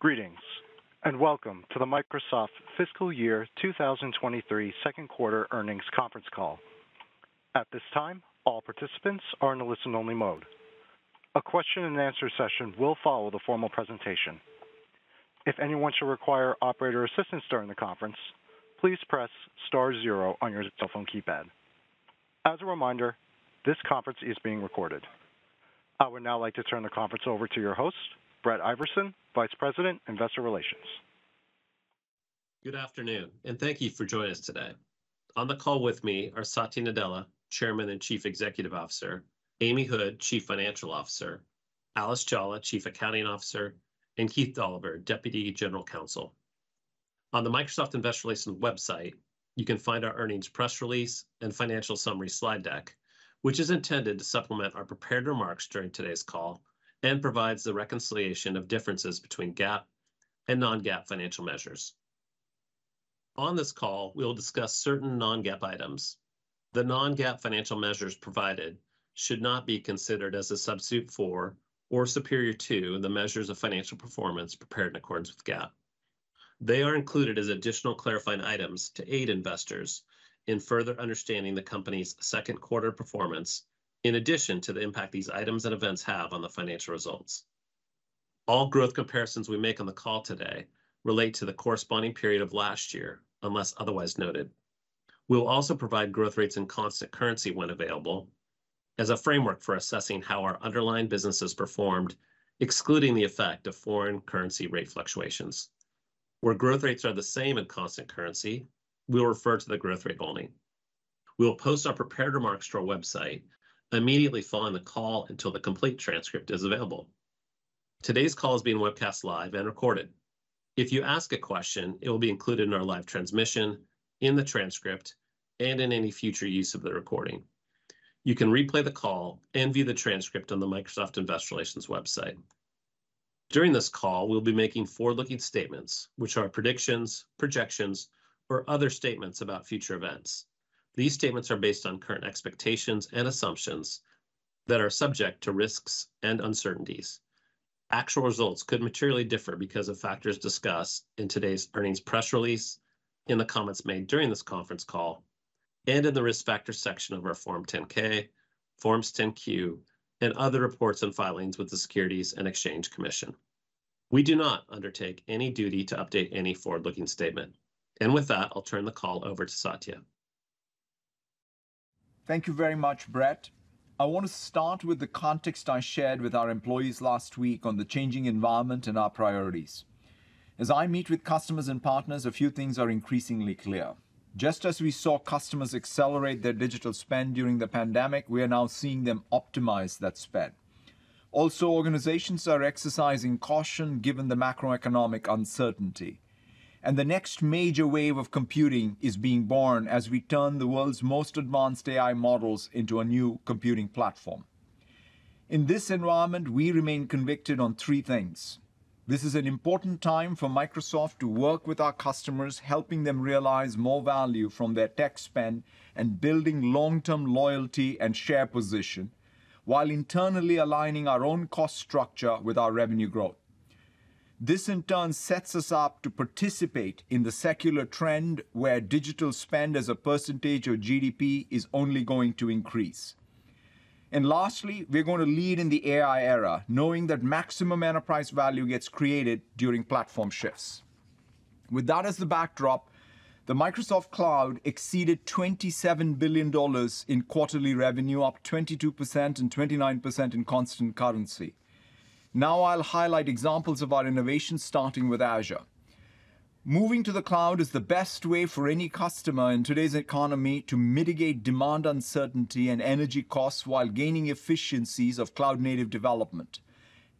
Greetings, and welcome to the Microsoft Fiscal Year 2023 second quarter earnings conference call. At this time, all participants are in a listen-only mode. A question and answer session will follow the formal presentation. If anyone should require operator assistance during the conference, please press star zero on your telephone keypad. As a reminder, this conference is being recorded. I would now like to turn the conference over to your host, Brett Iversen, Vice President, Investor Relations. Good afternoon, and thank you for joining us today. On the call with me are Satya Nadella, Chairman and Chief Executive Officer, Amy Hood, Chief Financial Officer, Alice Jolla, Chief Accounting Officer, and Keith Dolliver, Deputy General Counsel. On the Microsoft Investor Relations website, you can find our earnings press release and financial summary slide deck, which is intended to supplement our prepared remarks during today's call and provides the reconciliation of differences between GAAP and non-GAAP financial measures. On this call, we will discuss certain non-GAAP items. The non-GAAP financial measures provided should not be considered as a substitute for or superior to the measures of financial performance prepared in accordance with GAAP. They are included as additional clarifying items to aid investors in further understanding the company's second quarter performance, in addition to the impact these items and events have on the financial results. All growth comparisons we make on the call today relate to the corresponding period of last year, unless otherwise noted. We'll also provide growth rates in constant currency when available, as a framework for assessing how our underlying businesses performed, excluding the effect of foreign currency rate fluctuations. Where growth rates are the same in constant currency, we'll refer to the growth rate only. We'll post our prepared remarks to our website immediately following the call until the complete transcript is available. Today's call is being webcast live and recorded. If you ask a question, it will be included in our live transmission, in the transcript, and in any future use of the recording. You can replay the call and view the transcript on the Microsoft Investor Relations website. During this call, we'll be making forward-looking statements, which are predictions, projections, or other statements about future events. These statements are based on current expectations and assumptions that are subject to risks and uncertainties. Actual results could materially differ because of factors discussed in today's earnings press release, in the comments made during this conference call, and in the Risk Factors section of our Form 10-K, Forms 10-Q, and other reports and filings with the Securities and Exchange Commission. We do not undertake any duty to update any forward-looking statement. And with that, I'll turn the call over to Satya. Thank you very much, Brett. I want to start with the context I shared with our employees last week on the changing environment and our priorities. As I meet with customers and partners, a few things are increasingly clear. Just as we saw customers accelerate their digital spend during the pandemic, we are now seeing them optimize that spend. Also, organizations are exercising caution given the macroeconomic uncertainty. And the next major wave of computing is being born as we turn the world's most advanced AI models into a new computing platform. In this environment, we remain convicted on three things. This is an important time for Microsoft to work with our customers, helping them realize more value from their tech spend and building long-term loyalty and share position, while internally aligning our own cost structure with our revenue growth. This, in turn, sets us up to participate in the secular trend where digital spend as a percentage of GDP is only going to increase. And lastly, we're going to lead in the AI era, knowing that maximum enterprise value gets created during platform shifts. With that as the backdrop, the Microsoft Cloud exceeded $27 billion in quarterly revenue, up 22% and 29% in constant currency. Now I'll highlight examples of our innovation, starting with Azure. Moving to the cloud is the best way for any customer in today's economy to mitigate demand uncertainty and energy costs while gaining efficiencies of cloud-native development.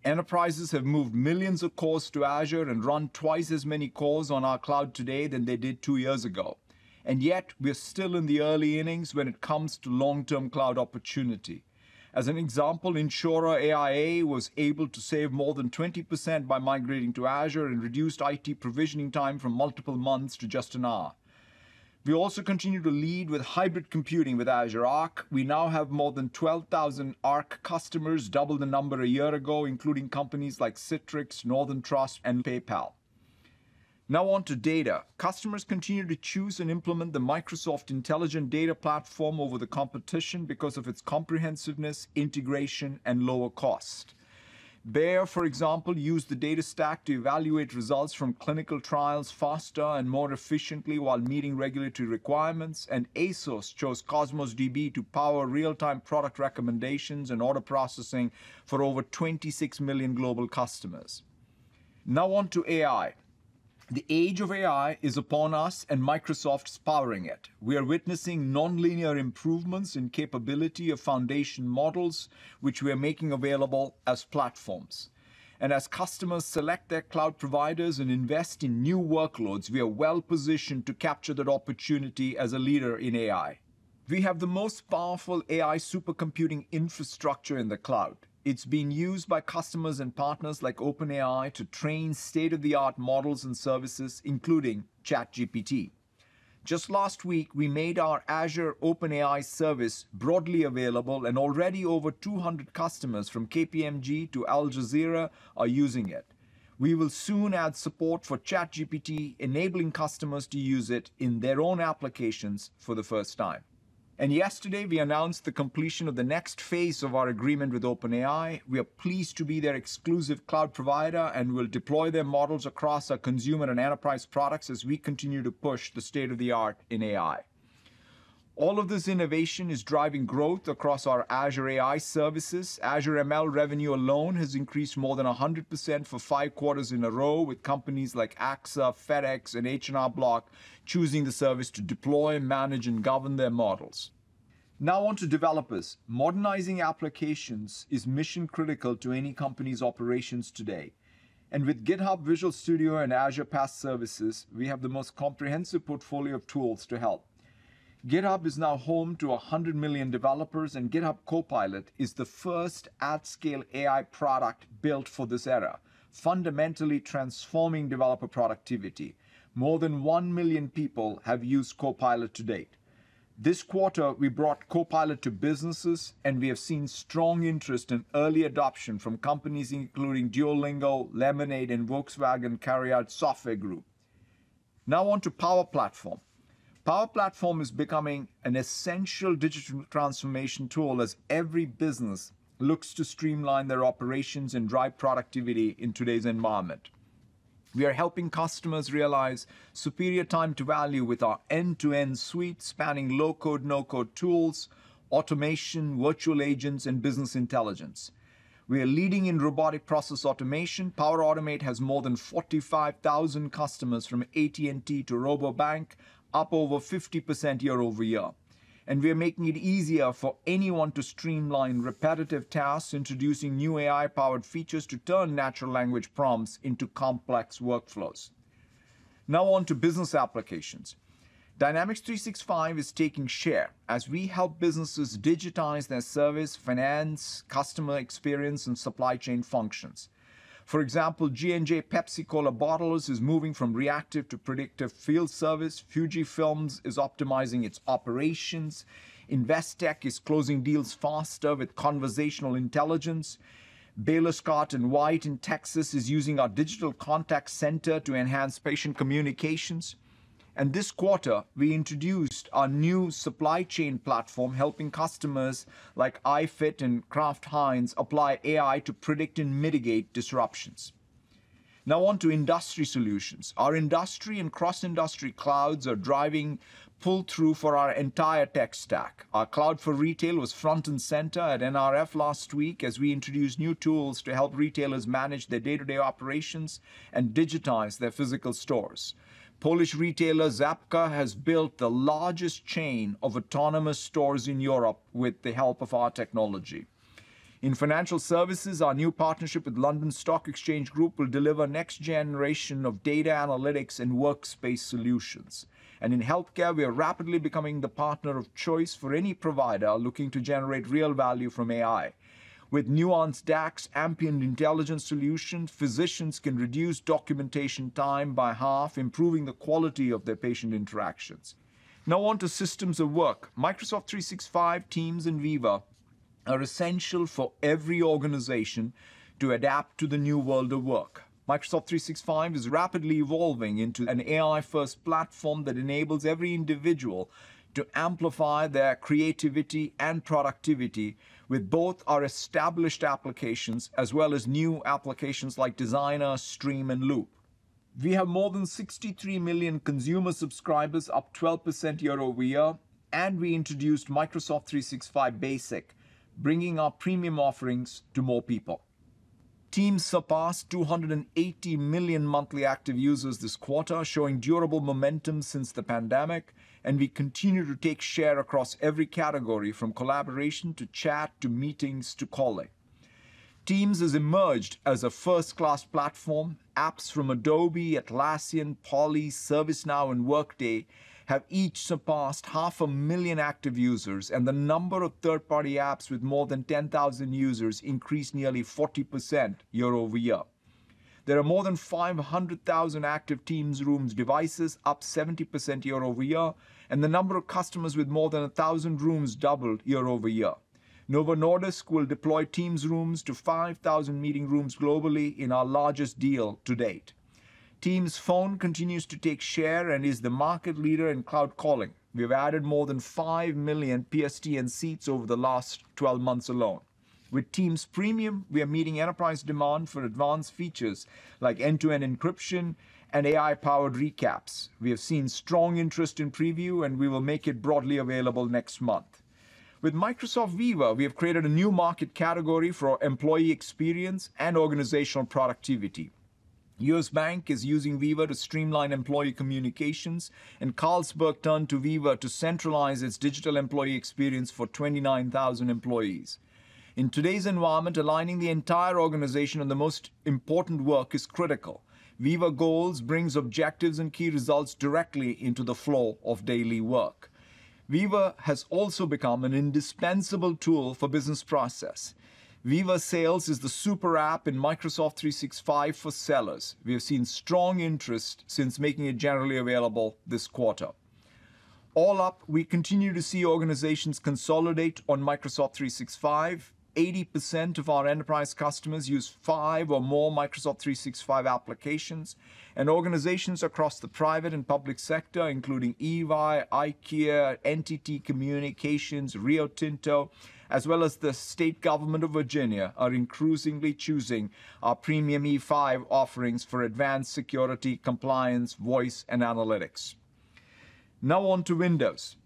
Enterprises have moved millions of cores to Azure and run twice as many cores on our cloud today than they did two years ago. And yet, we're still in the early innings when it comes to long-term cloud opportunity. As an example, insurer AIA was able to save more than 20% by migrating to Azure and reduced IT provisioning time from multiple months to just an hour. We also continue to lead with hybrid computing with Azure Arc. We now have more than 12,000 Arc customers, double the number a year ago, including companies like Citrix, Northern Trust, and PayPal. Now on to data. Customers continue to choose and implement the Microsoft Intelligent Data Platform over the competition because of its comprehensiveness, integration, and lower cost. Bayer, for example, used the data stack to evaluate results from clinical trials faster and more efficiently while meeting regulatory requirements, and ASOS chose Cosmos DB to power real-time product recommendations and order processing for over 26 million global customers. Now on to AI. The age of AI is upon us, and Microsoft's powering it. We are witnessing nonlinear improvements in capability of foundation models, which we are making available as platforms. And as customers select their cloud providers and invest in new workloads, we are well-positioned to capture that opportunity as a leader in AI. We have the most powerful AI supercomputing infrastructure in the cloud. It's been used by customers and partners like OpenAI to train state-of-the-art models and services, including ChatGPT. Just last week, we made our Azure OpenAI Service broadly available, and already over 200 customers from KPMG to Al Jazeera are using it. We will soon add support for ChatGPT, enabling customers to use it in their own applications for the first time. And yesterday, we announced the completion of the next phase of our agreement with OpenAI. We are pleased to be their exclusive cloud provider and will deploy their models across our consumer and enterprise products as we continue to push the state-of-the-art in AI. All of this innovation is driving growth across our Azure AI services. Azure ML revenue alone has increased more than 100% for five quarters in a row, with companies like AXA, FedEx, and H&R Block choosing the service to deploy, manage, and govern their models. Now on to developers. Modernizing applications is mission-critical to any company's operations today. And with GitHub Visual Studio and Azure PaaS services, we have the most comprehensive portfolio of tools to help. GitHub is now home to 100 million developers, and GitHub Copilot is the first at-scale AI product built for this era, fundamentally transforming developer productivity. More than 1 million people have used Copilot to date. This quarter, we brought Copilot to businesses, and we have seen strong interest and early adoption from companies including Duolingo, Lemonade, and Volkswagen CARIAD Software Group. Now on to Power Platform. Power Platform is becoming an essential digital transformation tool as every business looks to streamline their operations and drive productivity in today's environment. We are helping customers realize superior time to value with our end-to-end suite spanning low-code, no-code tools, automation, virtual agents, and business intelligence. We are leading in robotic process automation. Power Automate has more than 45,000 customers from AT&T to Rabobank, up over 50% year-over-year. And we are making it easier for anyone to streamline repetitive tasks, introducing new AI-powered features to turn natural language prompts into complex workflows. Now on to business applications. Dynamics 365 is taking share as we help businesses digitize their service, finance, customer experience, and supply chain functions. For example, G&J Pepsi-Cola Bottlers is moving from reactive to predictive field service. Fujifilm is optimizing its operations. Investec is closing deals faster with conversational intelligence. Baylor Scott & White in Texas is using our digital contact center to enhance patient communications. And this quarter, we introduced our new supply chain platform, helping customers like iFIT and Kraft Heinz apply AI to predict and mitigate disruptions. Now on to industry solutions. Our industry and cross-industry clouds are driving pull-through for our entire tech stack. Our Cloud for Retail was front and center at NRF last week as we introduced new tools to help retailers manage their day-to-day operations and digitize their physical stores. Polish retailer Żabka has built the largest chain of autonomous stores in Europe with the help of our technology. In financial services, our new partnership with London Stock Exchange Group will deliver next generation of data analytics and workspace solutions. And in healthcare, we are rapidly becoming the partner of choice for any provider looking to generate real value from AI. With Nuance DAX ambient intelligence solutions, physicians can reduce documentation time by half, improving the quality of their patient interactions. Now on to systems of work. Microsoft 365, Teams, and Viva are essential for every organization to adapt to the new world of work. Microsoft 365 is rapidly evolving into an AI first platform that enables every individual to amplify their creativity and productivity with both our established applications as well as new applications like Designer, Stream, and Loop. We have more than 63 million consumer subscribers, up 12% year-over-year, and we introduced Microsoft 365 Basic, bringing our premium offerings to more people. Teams surpassed 280 million monthly active users this quarter, showing durable momentum since the pandemic, and we continue to take share across every category from collaboration to chat to meetings to calling. Teams has emerged as a first-class platform. Apps from Adobe, Atlassian, Poly, ServiceNow, and Workday have each surpassed half a million active users, and the number of third-party apps with more than 10,000 users increased nearly 40% year-over-year. There are more than 500,000 active Teams Rooms devices, up 70% year-over-year, and the number of customers with more than 1,000 rooms doubled year-over-year. Novo Nordisk will deploy Teams Rooms to 5,000 meeting rooms globally in our largest deal to date. Teams Phone continues to take share and is the market leader in cloud calling. We have added more than 5 million PSTN seats over the last 12 months alone. With Teams Premium, we are meeting enterprise demand for advanced features like end-to-end encryption and AI-powered recaps. We have seen strong interest in Preview, and we will make it broadly available next month. With Microsoft Viva, we have created a new market category for employee experience and organizational productivity. US Bank is using Viva to streamline employee communications, and Carlsberg turned to Viva to centralize its digital employee experience for 29,000 employees. In today's environment, aligning the entire organization on the most important work is critical. Viva Goals brings objectives and key results directly into the flow of daily work. Viva has also become an indispensable tool for business process. Viva Sales is the super app in Microsoft 365 for sellers. We have seen strong interest since making it generally available this quarter. All up, we continue to see organizations consolidate on Microsoft 365. 80% of our enterprise customers use five or more Microsoft 365 applications, and organizations across the private and public sector, including EY, IKEA, NTT Communications, Rio Tinto, as well as the state government of Virginia, are increasingly choosing our premium E5 offerings for advanced security, compliance, voice, and analytics. Now on to Windows.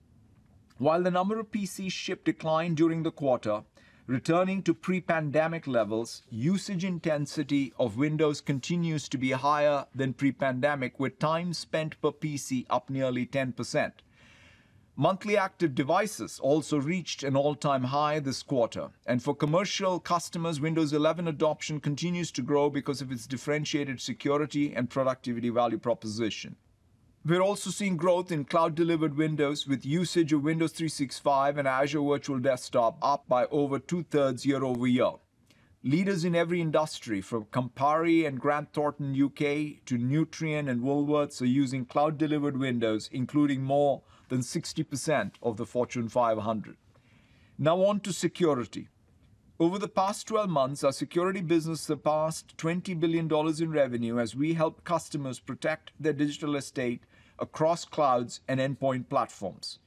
While the number of PCs shipped declined during the quarter, returning to pre-pandemic levels, usage intensity of Windows continues to be higher than pre-pandemic, with time spent per PC up nearly 10%. Monthly active devices also reached an all-time high this quarter. And for commercial customers, Windows 11 adoption continues to grow because of its differentiated security and productivity value proposition. We're also seeing growth in cloud-delivered Windows, with usage of Windows 365 and Azure Virtual Desktop up by over two-thirds year-over-year. Leaders in every industry, from Campari and Grant Thornton UK to Nutrien and Woolworths, are using cloud-delivered Windows, including more than 60% of the Fortune 500. Now on to security. Over the past 12 months, our security business surpassed $20 billion in revenue as we help customers protect their digital estate across clouds and endpoint platforms.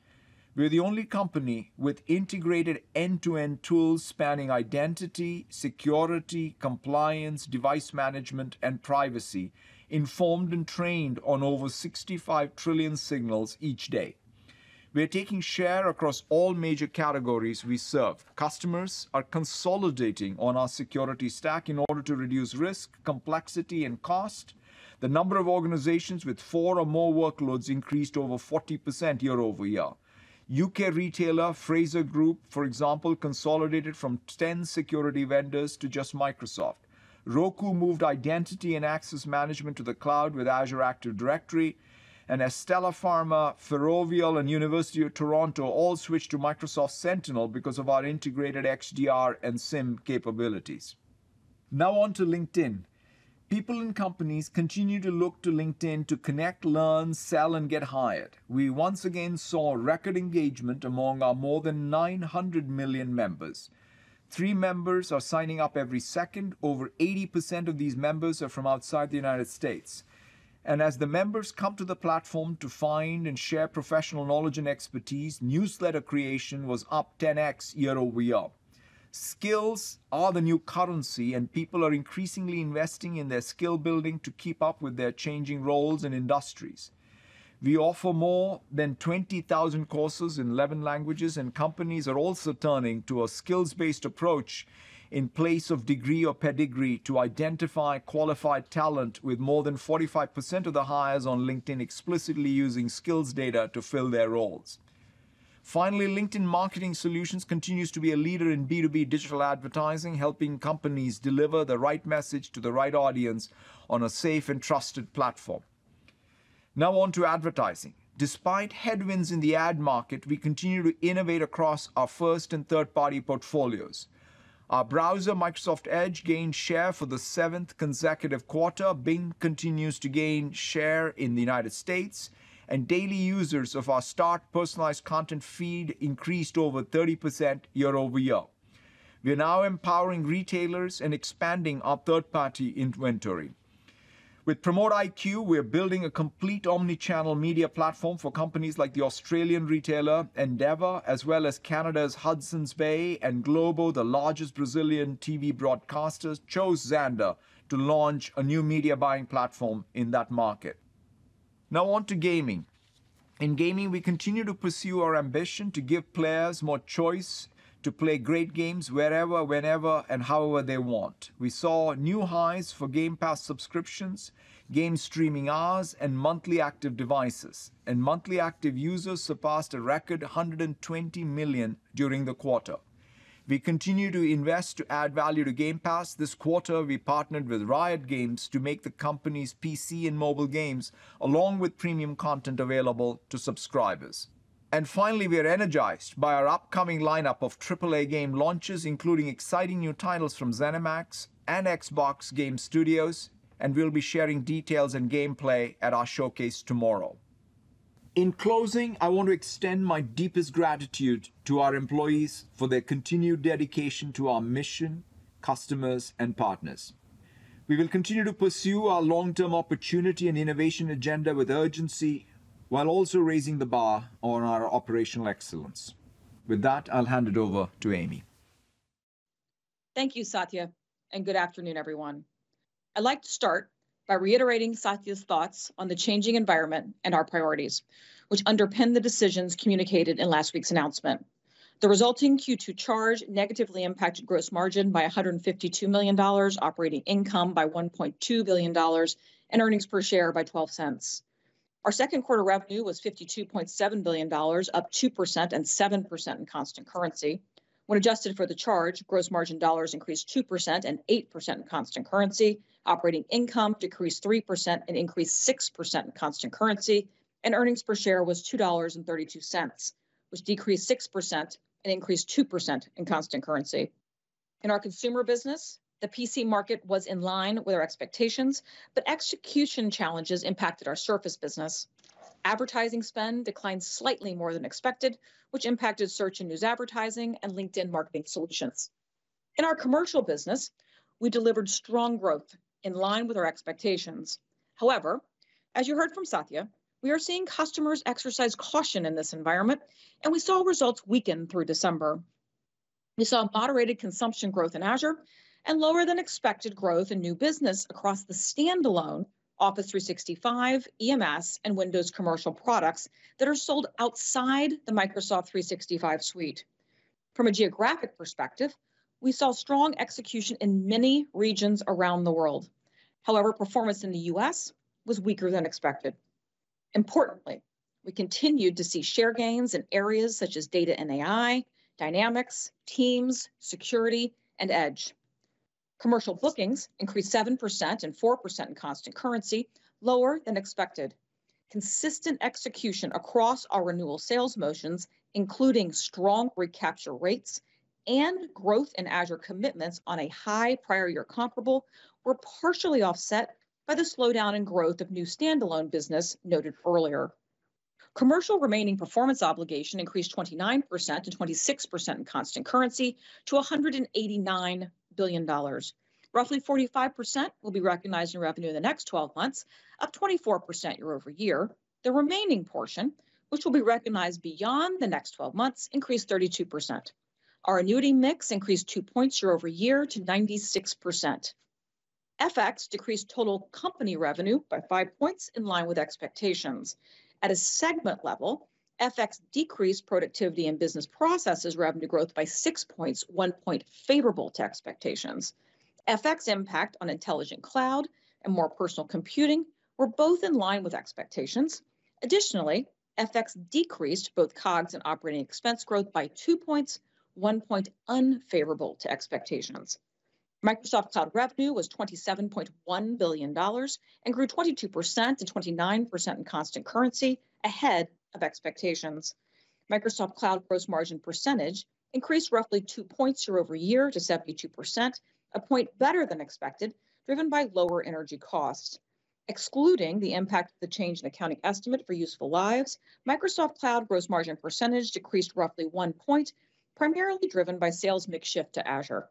We're the only company with integrated end-to-end tools spanning identity, security, compliance, device management, and privacy, informed and trained on over 65 trillion signals each day. We are taking share across all major categories we serve. Customers are consolidating on our security stack in order to reduce risk, complexity, and cost. The number of organizations with four or more workloads increased over 40% year-over-year. UK retailer Fraser Group, for example, consolidated from 10 security vendors to just Microsoft. Roku moved identity and access management to the cloud with Azure Active Directory. And Astellas Pharma, Ferrovial, and University of Toronto all switched to Microsoft Sentinel because of our integrated XDR and SIEM capabilities. Now on to LinkedIn. People and companies continue to look to LinkedIn to connect, learn, sell, and get hired. We once again saw record engagement among our more than 900 million members. Three members are signing up every second. Over 80% of these members are from outside the United States. And as the members come to the platform to find and share professional knowledge and expertise, newsletter creation was up 10x year over year. Skills are the new currency, and people are increasingly investing in their skill building to keep up with their changing roles and industries. We offer more than 20,000 courses in 11 languages, and companies are also turning to a skills based approach in place of degree or pedigree to identify qualified talent, with more than 45% of the hires on LinkedIn explicitly using skills data to fill their roles. Finally, LinkedIn Marketing Solutions continues to be a leader in B2B digital advertising, helping companies deliver the right message to the right audience on a safe and trusted platform. Now on to advertising. Despite headwinds in the ad market, we continue to innovate across our first and third-party portfolios. Our browser, Microsoft Edge, gained share for the seventh consecutive quarter. Bing continues to gain share in the United States, and daily users of our Start personalized content feed increased over 30% year-over-year. We are now empowering retailers and expanding our third-party inventory. With PromoteIQ, we are building a complete omni-channel media platform for companies like the Australian retailer Endeavour, as well as Canada's Hudson's Bay and Globo, the largest Brazilian TV broadcasters, chose Xandr to launch a new media buying platform in that market. Now on to gaming. In gaming, we continue to pursue our ambition to give players more choice to play great games wherever, whenever, and however they want. We saw new highs for Game Pass subscriptions, game streaming hours, and monthly active devices, and monthly active users surpassed a record 120 million during the quarter. We continue to invest to add value to Game Pass. This quarter, we partnered with Riot Games to make the company's PC and mobile games, along with premium content, available to subscribers. And finally, we are energized by our upcoming lineup of AAA game launches, including exciting new titles from ZeniMax and Xbox Game Studios, and we'll be sharing details and gameplay at our showcase tomorrow. In closing, I want to extend my deepest gratitude to our employees for their continued dedication to our mission, customers, and partners. We will continue to pursue our long-term opportunity and innovation agenda with urgency, while also raising the bar on our operational excellence. With that, I'll hand it over to Amy. Thank you, Satya, and good afternoon, everyone. I'd like to start by reiterating Satya's thoughts on the changing environment and our priorities, which underpin the decisions communicated in last week's announcement. The resulting Q2 charge negatively impacted gross margin by $152 million, operating income by $1.2 billion, and earnings per share by $0.12. Our second quarter revenue was $52.7 billion, up 2% and 7% in constant currency. When adjusted for the charge, gross margin dollars increased 2% and 8% in constant currency. Operating income decreased 3% and increased 6% in constant currency, and earnings per share was $2.32, which decreased 6% and increased 2% in constant currency. In our consumer business, the PC market was in line with our expectations, but execution challenges impacted our Surface business. Advertising spend declined slightly more than expected, which impacted search and news advertising and LinkedIn Marketing Solutions. In our commercial business, we delivered strong growth in line with our expectations. However, as you heard from Satya, we are seeing customers exercise caution in this environment, and we saw results weaken through December. We saw moderated consumption growth in Azure and lower than expected growth in new business across the standalone Office 365, EMS, and Windows commercial products that are sold outside the Microsoft 365 suite. From a geographic perspective, we saw strong execution in many regions around the world. However, performance in the U.S. was weaker than expected. Importantly, we continued to see share gains in areas such as data and AI, Dynamics, Teams, Security, and Edge. Commercial bookings increased 7% and 4% in constant currency, lower than expected. Consistent execution across our renewal sales motions, including strong recapture rates and growth in Azure commitments on a high prior year comparable were partially offset by the slowdown in growth of new standalone business noted earlier. Commercial remaining performance obligation increased 29% and 26% in constant currency to $189 billion. Roughly 45% will be recognized in revenue in the next 12 months, up 24% year-over-year. The remaining portion, which will be recognized beyond the next 12 months, increased 32%. Our annuity mix increased 2 points year-over-year to 96%. FX decreased total company revenue by 5 points in line with expectations. At a segment level, FX decreased Productivity and Business Processes revenue growth by 6 points, 1 point favorable to expectations. FX impact on Intelligent Cloud and More Personal Computing were both in line with expectations. Additionally, FX decreased both COGS and operating expense growth by 2 points, 1 point unfavorable to expectations. Microsoft Cloud revenue was $27.1 billion and grew 22% and 29% in constant currency, ahead of expectations. Microsoft Cloud gross margin percentage increased roughly 2 points year-over-year to 72%, a point better than expected, driven by lower energy costs. Excluding the impact of the change in accounting estimate for useful lives, Microsoft Cloud gross margin percentage decreased roughly 1 point, primarily driven by sales mix shift to Azure.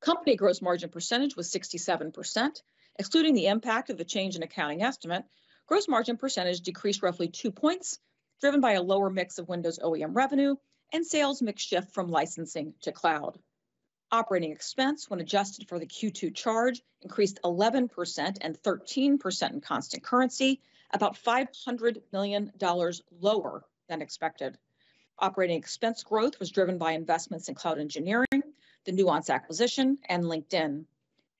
Company gross margin percentage was 67%. Excluding the impact of the change in accounting estimate, gross margin percentage decreased roughly 2 points, driven by a lower mix of Windows OEM revenue and sales mix shift from licensing to cloud. Operating expense, when adjusted for the Q2 charge, increased 11% and 13% in constant currency, about $500 million lower than expected. Operating expense growth was driven by investments in cloud engineering, the Nuance acquisition, and LinkedIn.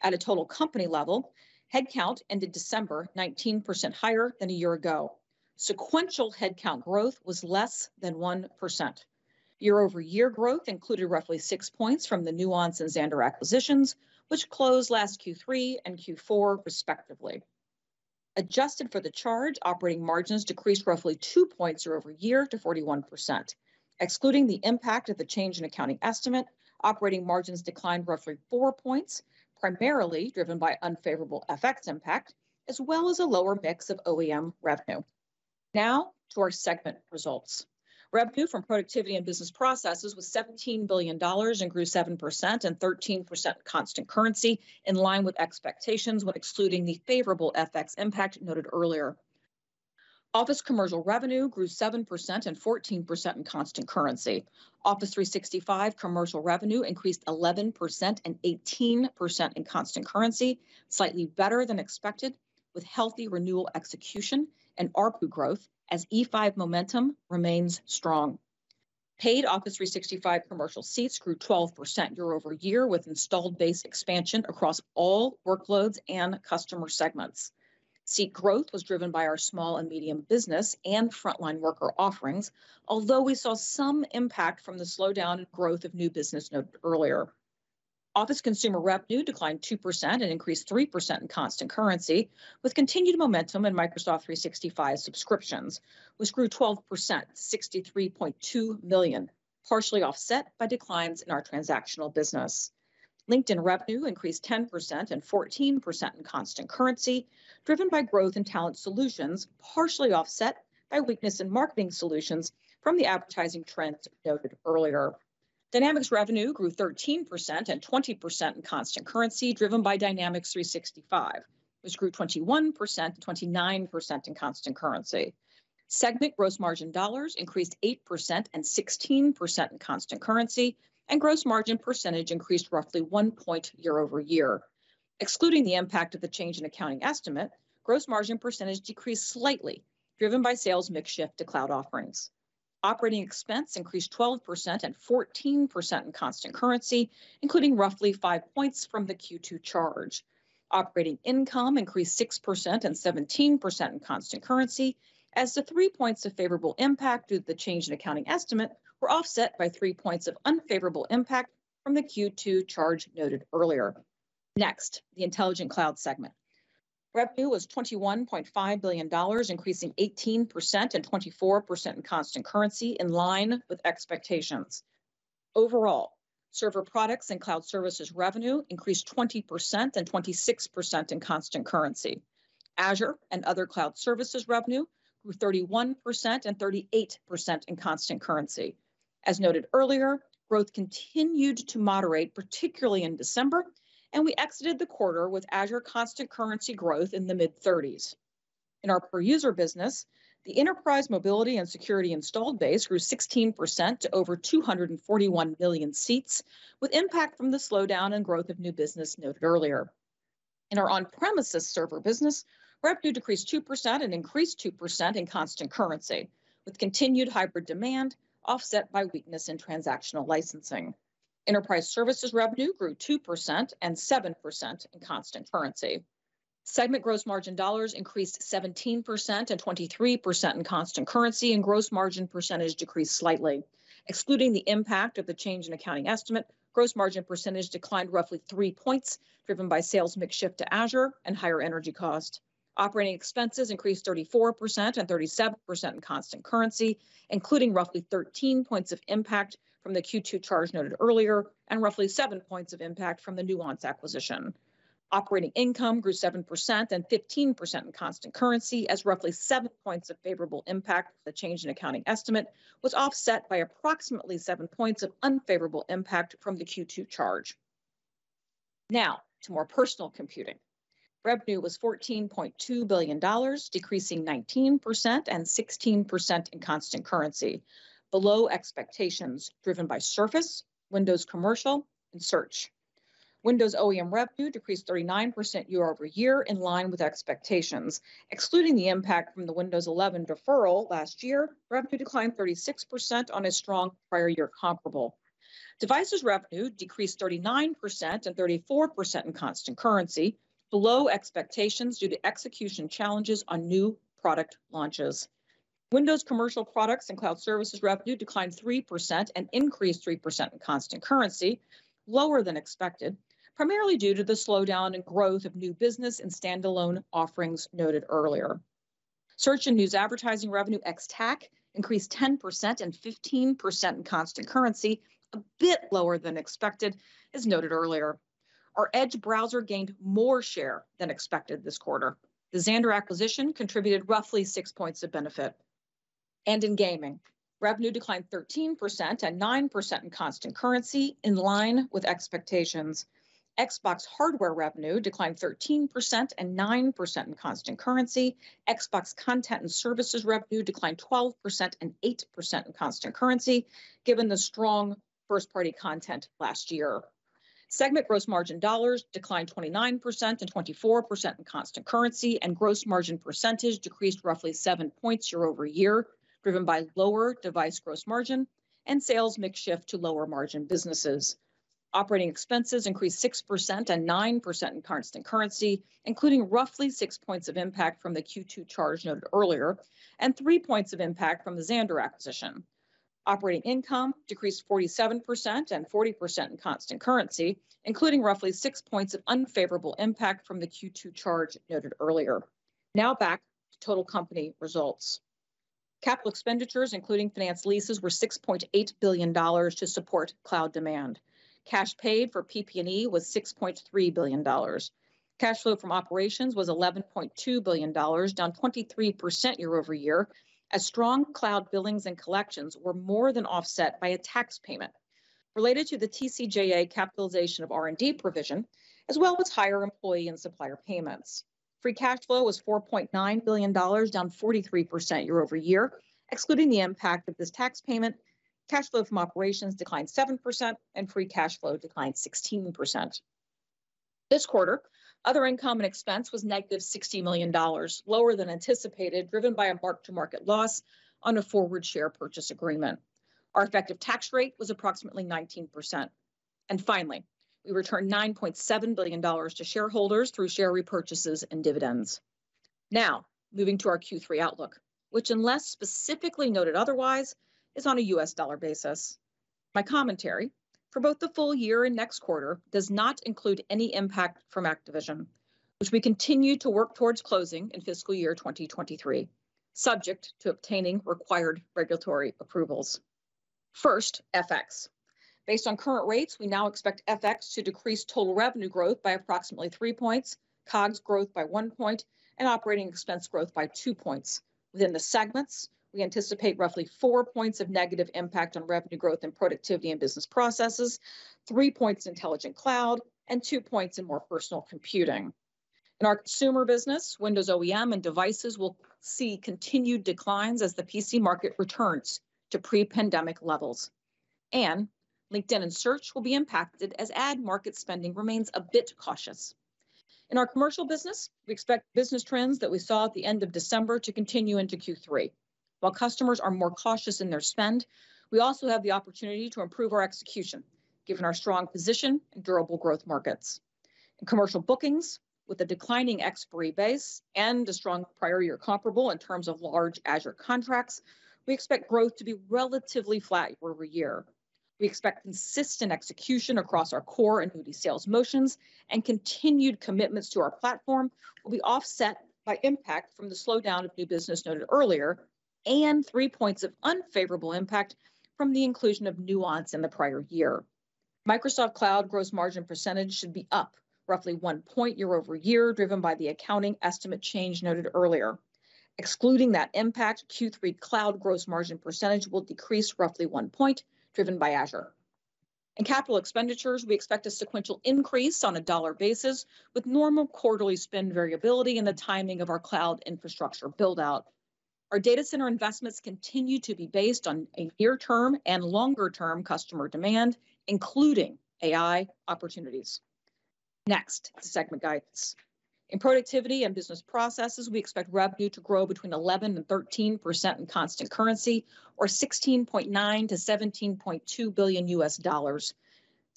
At a total company level, headcount ended December 19% higher than a year ago. Sequential headcount growth was less than 1%. Year-over-year growth included roughly 6 points from the Nuance and Xandr acquisitions, which closed last Q3 and Q4, respectively. Adjusted for the charge, operating margins decreased roughly 2 points year-over-year to 41%. Excluding the impact of the change in accounting estimate, operating margins declined roughly 4 points, primarily driven by unfavorable FX impact, as well as a lower mix of OEM revenue. Now to our segment results. Revenue from Productivity and Business Processes was $17 billion and grew 7% and 13% constant currency, in line with expectations when excluding the favorable FX impact noted earlier. Office commercial revenue grew 7% and 14% in constant currency. Office 365 commercial revenue increased 11% and 18% in constant currency, slightly better than expected, with healthy renewal execution and ARPU growth as E5 momentum remains strong. Paid Office 365 commercial seats grew 12% year-over-year, with installed base expansion across all workloads and customer segments. Seat growth was driven by our small and medium business and frontline worker offerings, although we saw some impact from the slowdown in growth of new business noted earlier. Office consumer revenue declined 2% and increased 3% in constant currency, with continued momentum in Microsoft 365 subscriptions, which grew 12%, 63.2 million, partially offset by declines in our transactional business. LinkedIn revenue increased 10% and 14% in constant currency, driven by growth in talent solutions, partially offset by weakness in marketing solutions from the advertising trends noted earlier. Dynamics revenue grew 13% and 20% in constant currency, driven by Dynamics 365, which grew 21% and 29% in constant currency. Segment gross margin dollars increased 8% and 16% in constant currency, and gross margin percentage increased roughly 1 point year-over-year. Excluding the impact of the change in accounting estimate, gross margin percentage decreased slightly, driven by sales mix shift to cloud offerings. Operating expense increased 12% and 14% in constant currency, including roughly 5 points from the Q2 charge. Operating income increased 6% and 17% in constant currency, as the 3 points of favorable impact due to the change in accounting estimate were offset by 3 points of unfavorable impact from the Q2 charge noted earlier. Next, the Intelligent Cloud segment. Revenue was $21.5 billion, increasing 18% and 24% in constant currency, in line with expectations. Overall, Server products and cloud services revenue increased 20% and 26% in constant currency. Azure and other cloud services revenue grew 31% and 38% in constant currency. As noted earlier, growth continued to moderate, particularly in December, and we exited the quarter with Azure constant currency growth in the mid-30s. In our per-user business, the enterprise mobility and security installed base grew 16% to over 241 million seats, with impact from the slowdown and growth of new business noted earlier. In our on-premises server business, revenue decreased 2% and increased 2% in constant currency, with continued hybrid demand offset by weakness in transactional licensing. Enterprise services revenue grew 2% and 7% in constant currency. Segment gross margin dollars increased 17% and 23% in constant currency, and gross margin percentage decreased slightly. Excluding the impact of the change in accounting estimate, gross margin percentage declined roughly three points, driven by sales mix shift to Azure and higher energy cost. Operating expenses increased 34% and 37% in constant currency, including roughly 13 points of impact from the Q2 charge noted earlier and roughly seven points of impact from the Nuance acquisition. Operating income grew 7% and 15% in constant currency, as roughly seven points of favorable impact from the change in accounting estimate was offset by approximately seven points of unfavorable impact from the Q2 charge. Now, to more personal computing. Revenue was $14.2 billion, decreasing 19% and 16% in constant currency, below expectations driven by Surface, Windows Commercial, and Search. Windows OEM revenue decreased 39% year-over-year, in line with expectations. Excluding the impact from the Windows 11 deferral last year, revenue declined 36% on a strong prior year comparable. Devices revenue decreased 39% and 34% in constant currency, below expectations due to execution challenges on new product launches. Windows Commercial products and cloud services revenue declined 3% and increased 3% in constant currency, lower than expected, primarily due to the slowdown in growth of new business and standalone offerings noted earlier. Search and news advertising revenue ex-TAC increased 10% and 15% in constant currency, a bit lower than expected, as noted earlier. Our Edge browser gained more share than expected this quarter. The Xandr acquisition contributed roughly six points of benefit. And in gaming, revenue declined 13% and 9% in constant currency, in line with expectations. Xbox hardware revenue declined 13% and 9% in constant currency. Xbox content and services revenue declined 12% and 8% in constant currency, given the strong first-party content last year. Segment gross margin dollars declined 29% and 24% in constant currency, and gross margin percentage decreased roughly seven points year-over-year, driven by lower device gross margin and sales mix shift to lower margin businesses. Operating expenses increased 6% and 9% in constant currency, including roughly six points of impact from the Q2 charge noted earlier and three points of impact from the Xandr acquisition. Operating income decreased 47% and 40% in constant currency, including roughly six points of unfavorable impact from the Q2 charge noted earlier. Now back to total company results. Capital expenditures, including finance leases, were $6.8 billion to support cloud demand. Cash paid for PP&E was $6.3 billion. Cash flow from operations was $11.2 billion, down 23% year-over-year, as strong cloud billings and collections were more than offset by a tax payment related to the TCJA capitalization of R&D provision, as well as higher employee and supplier payments. Free cash flow was $4.9 billion, down 43% year-over-year. Excluding the impact of this tax payment, cash flow from operations declined 7%, and free cash flow declined 16%. This quarter, other income and expense was negative $60 million, lower than anticipated, driven by a mark-to-market loss on a forward share purchase agreement. Our effective tax rate was approximately 19%. And finally, we returned $9.7 billion to shareholders through share repurchases and dividends. Now, moving to our Q3 outlook, which, unless specifically noted otherwise, is on a U.S. dollar basis. My commentary for both the full year and next quarter does not include any impact from Activision, which we continue to work towards closing in fiscal year 2023, subject to obtaining required regulatory approvals. First, FX. Based on current rates, we now expect FX to decrease total revenue growth by approximately 3 points, COGS growth by 1 point, and operating expense growth by 2 points. Within the segments, we anticipate roughly 4 points of negative impact on revenue growth and productivity and business processes, 3 points in intelligent cloud, and 2 points in more personal computing. In our consumer business, Windows OEM and devices will see continued declines as the PC market returns to pre-pandemic levels. And LinkedIn and Search will be impacted as ad market spending remains a bit cautious. In our commercial business, we expect business trends that we saw at the end of December to continue into Q3. While customers are more cautious in their spend, we also have the opportunity to improve our execution, given our strong position in durable growth markets. In commercial bookings, with a declining expiry base and a strong prior year comparable in terms of large Azure contracts, we expect growth to be relatively flat year-over-year. We expect consistent execution across our core annuity sales motions, and continued commitments to our platform will be offset by impact from the slowdown of new business noted earlier, and 3 points of unfavorable impact from the inclusion of Nuance in the prior year. Microsoft Cloud gross margin percentage should be up roughly 1 point year-over-year, driven by the accounting estimate change noted earlier. Excluding that impact, Q3 cloud gross margin percentage will decrease roughly 1 point, driven by Azure. In capital expenditures, we expect a sequential increase on a dollar basis, with normal quarterly spend variability and the timing of our cloud infrastructure build-out. Our data center investments continue to be based on a near-term and longer-term customer demand, including AI opportunities. Next, segment guidance. In productivity and business processes, we expect revenue to grow between 11 and 13% in constant currency, or $16.9 billion-$17.2 billion.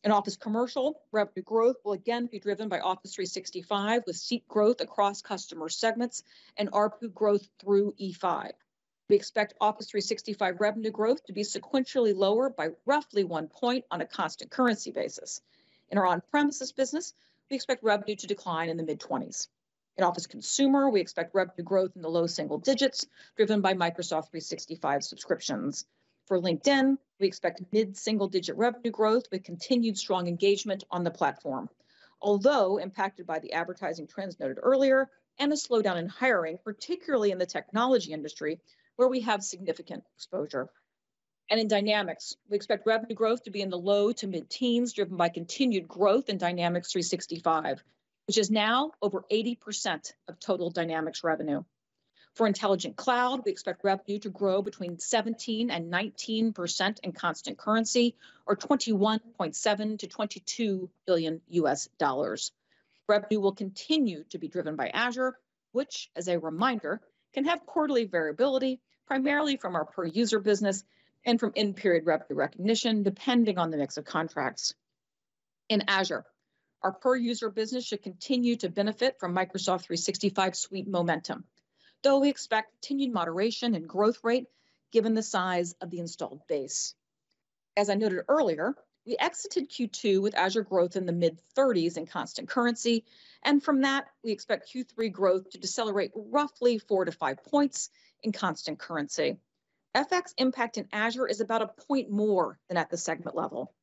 In Office Commercial, revenue growth will again be driven by Office 365, with seat growth across customer segments and ARPU growth through E5. We expect Office 365 revenue growth to be sequentially lower by roughly 1 point on a constant currency basis. In our on-premises business, we expect revenue to decline in the mid-20s. In Office Consumer, we expect revenue growth in the low single digits, driven by Microsoft 365 subscriptions. For LinkedIn, we expect mid-single-digit revenue growth with continued strong engagement on the platform, although impacted by the advertising trends noted earlier and a slowdown in hiring, particularly in the technology industry, where we have significant exposure. And in Dynamics, we expect revenue growth to be in the low to mid-teens, driven by continued growth in Dynamics 365, which is now over 80% of total Dynamics revenue. For Intelligent Cloud, we expect revenue to grow between 17 and 19% in constant currency, or 21.7 to 22 billion US dollars. Revenue will continue to be driven by Azure, which, as a reminder, can have quarterly variability, primarily from our per-user business and from in-period revenue recognition, depending on the mix of contracts. In Azure, our per-user business should continue to benefit from Microsoft 365 suite momentum, though we expect continued moderation in growth rate given the size of the installed base. As I noted earlier, we exited Q2 with Azure growth in the mid-30s in constant currency, and from that, we expect Q3 growth to decelerate roughly 4 to 5 points in constant currency. FX impact in Azure is about a point more than at the segment level.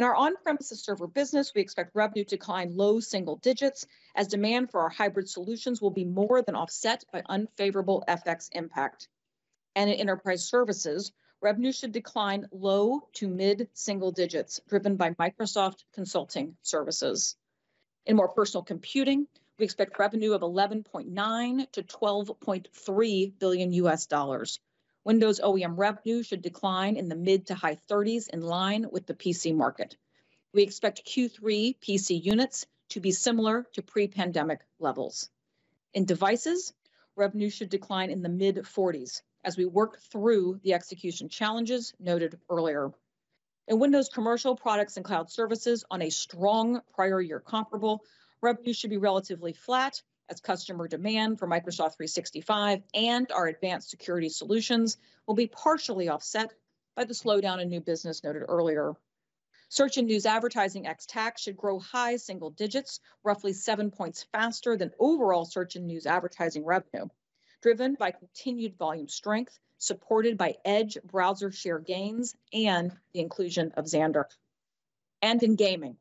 In our on-premises server business, we expect revenue to decline low single digits, as demand for our hybrid solutions will be more than offset by unfavorable FX impact. And In enterprise services, revenue should decline low to mid-single digits, driven by Microsoft Consulting Services. In more personal computing, we expect revenue of $11.9 billion-$12.3 billion. Windows OEM revenue should decline in the mid- to high 30s, in line with the PC market. We expect Q3 PC units to be similar to pre-pandemic levels. In devices, revenue should decline in the mid-40s as we work through the execution challenges noted earlier. In Windows Commercial products and cloud services on a strong prior year comparable, revenue should be relatively flat as customer demand for Microsoft 365 and our advanced security solutions will be partially offset by the slowdown in new business noted earlier. Search and news advertising ex tax should grow high single digits, roughly 7 points faster than overall search and news advertising revenue, driven by continued volume strength, supported by Edge browser share gains and the inclusion of Xandr. and in gaming.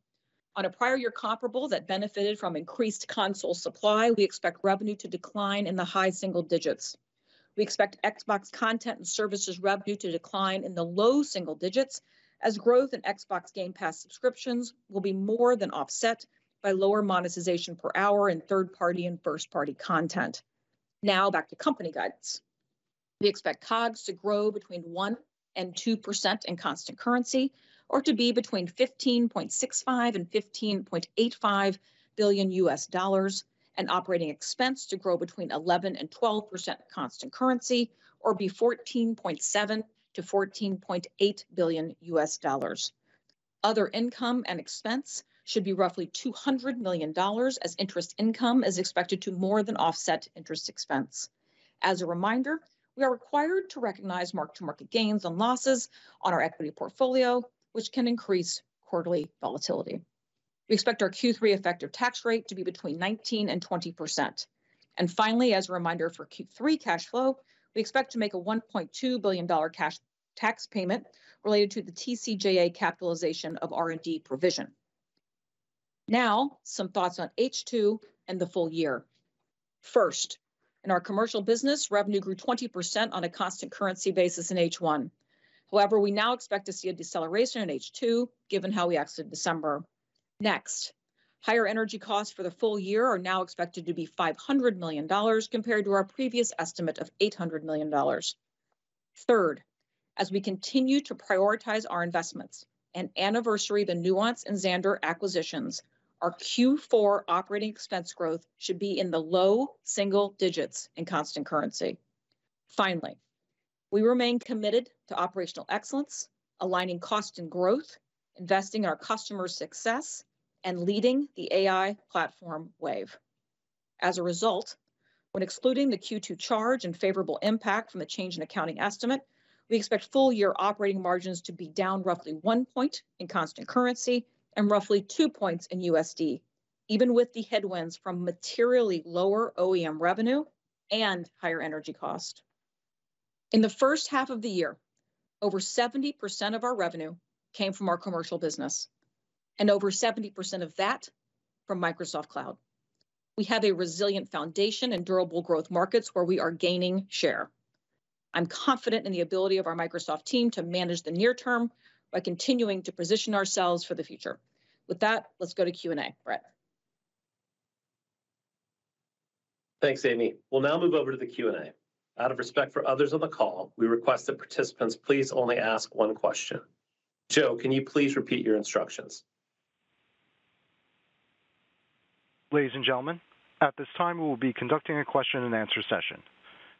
On a prior year comparable that benefited from increased console supply, we expect revenue to decline in the high single digits. We expect Xbox content and services revenue to decline in the low single digits as growth in Xbox Game Pass subscriptions will be more than offset by lower monetization per hour in third-party and first-party content. Now back to company guidance. We expect COGS to grow between 1% and 2% in constant currency, or to be between $15.65 and 15.85 billion US dollars, and operating expense to grow between 11 and 12% constant currency, or be $14.7 to 14.8 billion US dollars. Other income and expense should be roughly $200 million, as interest income is expected to more than offset interest expense. As a reminder, we are required to recognize mark-to-market gains and losses on our equity portfolio, which can increase quarterly volatility. We expect our Q3 effective tax rate to be between 19 and 20%. And finally, as a reminder for Q3 cash flow, we expect to make a $1.2 billion cash tax payment related to the TCJA capitalization of R&D provision. Now, some thoughts on H2 and the full year. First, in our commercial business, revenue grew 20% on a constant currency basis in H1. However, we now expect to see a deceleration in H2, given how we exited December. Next, higher energy costs for the full year are now expected to be $500 million compared to our previous estimate of $800 million. Third, as we continue to prioritize our investments and anniversary the Nuance and Xandr acquisitions, our Q4 operating expense growth should be in the low single digits in constant currency. Finally, we remain committed to operational excellence, aligning cost and growth, investing in our customers' success, and leading the AI platform wave. As a result, when excluding the Q2 charge and favorable impact from the change in accounting estimate, we expect full-year operating margins to be down roughly one point in constant currency and roughly two points in USD, even with the headwinds from materially lower OEM revenue and higher energy cost. In the first half of the year, over 70% of our revenue came from our commercial business, and over 70% of that from Microsoft Cloud. We have a resilient foundation and durable growth markets where we are gaining share. I'm confident in the ability of our Microsoft team to manage the near term by continuing to position ourselves for the future. With that, let's go to Q&A. Brett. Thanks, Amy. We'll now move over to the Q&A. Out of respect for others on the call, we request that participants please only ask one question. Joe, can you please repeat your instructions? Ladies and gentlemen, at this time, we will be conducting a question-and-answer session.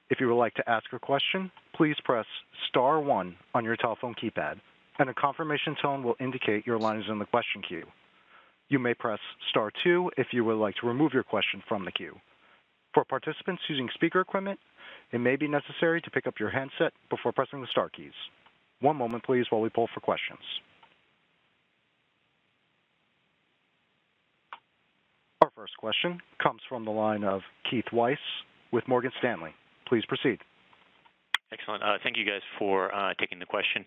If you would like to ask a question, please press star one on your telephone keypad, and a confirmation tone will indicate your line is in the question queue. You may press star two if you would like to remove your question from the queue. For participants using speaker equipment, it may be necessary to pick up your handset before pressing the star keys. One moment, please, while we pull for questions. Our first question comes from the line of Keith Weiss with Morgan Stanley. Please proceed. Excellent. Uh, thank you, guys, for uh, taking the question.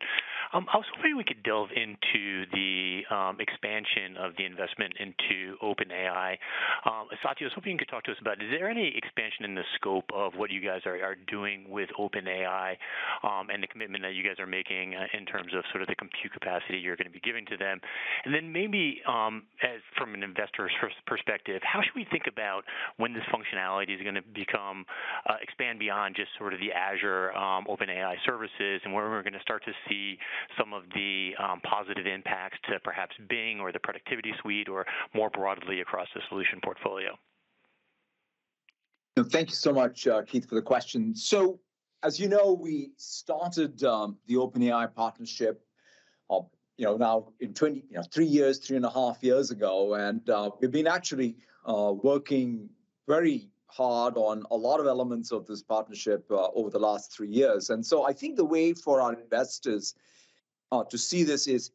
Um, I was hoping we could delve into the um, expansion of the investment into OpenAI. Um, Satya, I was hoping you could talk to us about, is there any expansion in the scope of what you guys are doing with OpenAI and the commitment that you guys are making uh, in terms of sort of the compute capacity you're going to be giving to them? And then maybe as from an investor's perspective, how should we think about when this functionality is going to become, expand beyond just sort of the Azure Um, OpenAI services and where we're going to start to see some of the um, positive impacts to perhaps Bing or the productivity suite or more broadly across the solution portfolio? Thank you so much, uh, Keith, for the question. So, as you know, we started um, the OpenAI partnership uh, you know, now in 20, you know, three years, three and a half years ago, and uh, we've been actually uh, working very hard on a lot of elements of this partnership uh, over the last three years. And so I think the way for our investors uh, to see this is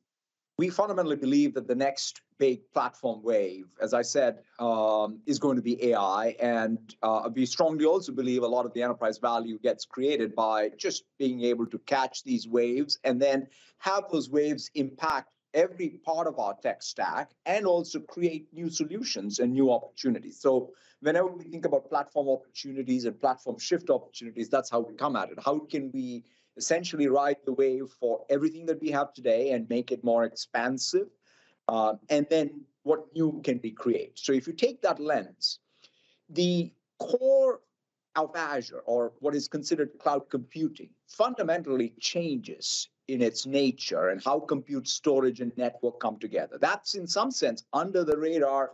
we fundamentally believe that the next big platform wave, as I said, um, is going to be AI. And uh, we strongly also believe a lot of the enterprise value gets created by just being able to catch these waves and then have those waves impact every part of our tech stack and also create new solutions and new opportunities. So whenever we think about platform opportunities and platform shift opportunities, that's how we come at it. How can we essentially ride the wave for everything that we have today and make it more expansive? Uh, and then what new can we create? So if you take that lens, the core of Azure, or what is considered cloud computing, fundamentally changes in its nature and how compute, storage, and network come together. That's in some sense under the radar,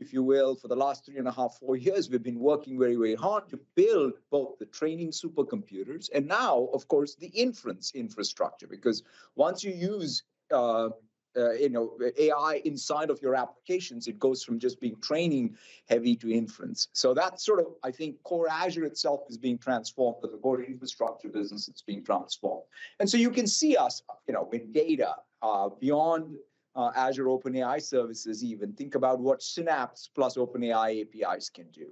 if you will, for the last three and a half, four years. We've been working very, very hard to build both the training supercomputers and now, of course, the inference infrastructure. Because once you use uh, uh, you know AI inside of your applications. It goes from just being training heavy to inference. So that's sort of I think core Azure itself is being transformed, but the core infrastructure business is being transformed. And so you can see us, you know, in data uh, beyond. Uh, Azure OpenAI services, even think about what Synapse plus OpenAI APIs can do.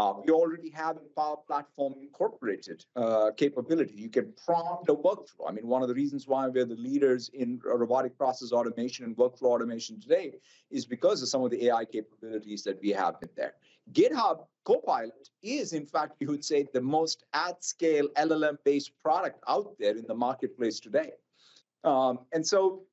Uh, we already have in Power Platform incorporated uh, capability. You can prompt a workflow. I mean, one of the reasons why we're the leaders in robotic process automation and workflow automation today is because of some of the AI capabilities that we have in there. GitHub Copilot is, in fact, you would say, the most at scale LLM based product out there in the marketplace today. Um, and so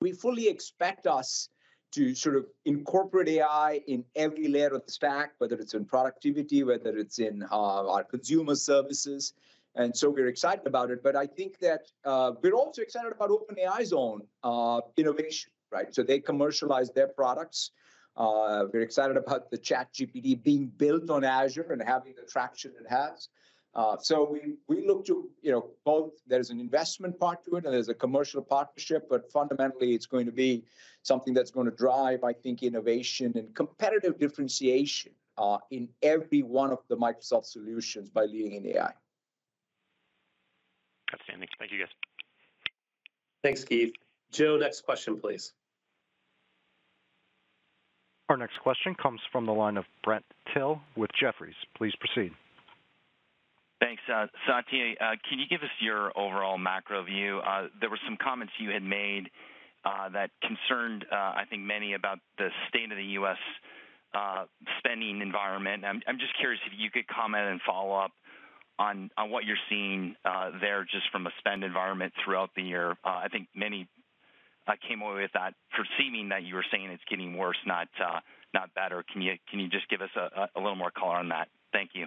we fully expect us to sort of incorporate AI in every layer of the stack, whether it's in productivity, whether it's in uh, our consumer services. And so we're excited about it. But I think that uh, we're also excited about OpenAI's own uh, innovation, right? So they commercialize their products. Uh, we're excited about the Chat GPT being built on Azure and having the traction it has. Uh, so we we look to you know both there's an investment part to it and there's a commercial partnership, but fundamentally it's going to be something that's going to drive, I think, innovation and competitive differentiation uh, in every one of the Microsoft solutions by leading in AI. Outstanding. Thank you, guys. Thanks, Keith. Joe, next question, please. Our next question comes from the line of Brent Thill with Jefferies. Please proceed. Thanks. Uh, Satya, uh, can you give us your overall macro view? Uh, there were some comments you had made uh, that concerned, uh, I think, many about the state of the U.S. Uh, spending environment. I'm just curious if you could comment and follow up on what you're seeing there just from a spend environment throughout the year. I think many came away with that perceiving that you were saying it's getting worse, not not better. Can you can you just give us a little more color on that? Thank you.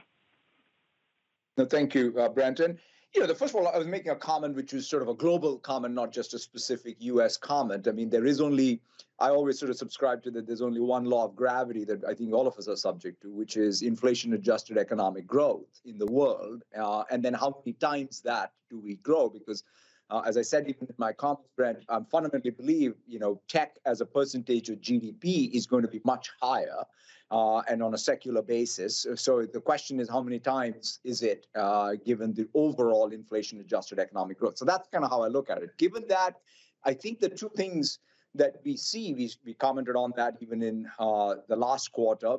No, thank you, uh, Brenton. You know, the first of all, I was making a comment which was sort of a global comment, not just a specific U.S. comment. I mean, there is only, I always sort of subscribe to that there's only one law of gravity that I think all of us are subject to, which is inflation-adjusted economic growth in the world. Uh, and then how many times that do we grow? Because uh, as I said even in my comments, Brent, I fundamentally believe you know tech as a percentage of GDP is going to be much higher uh, and on a secular basis. So the question is, how many times is it uh, given the overall inflation-adjusted economic growth? So that's kind of how I look at it. Given that, I think the two things that we see, we, we commented on that even in uh, the last quarter,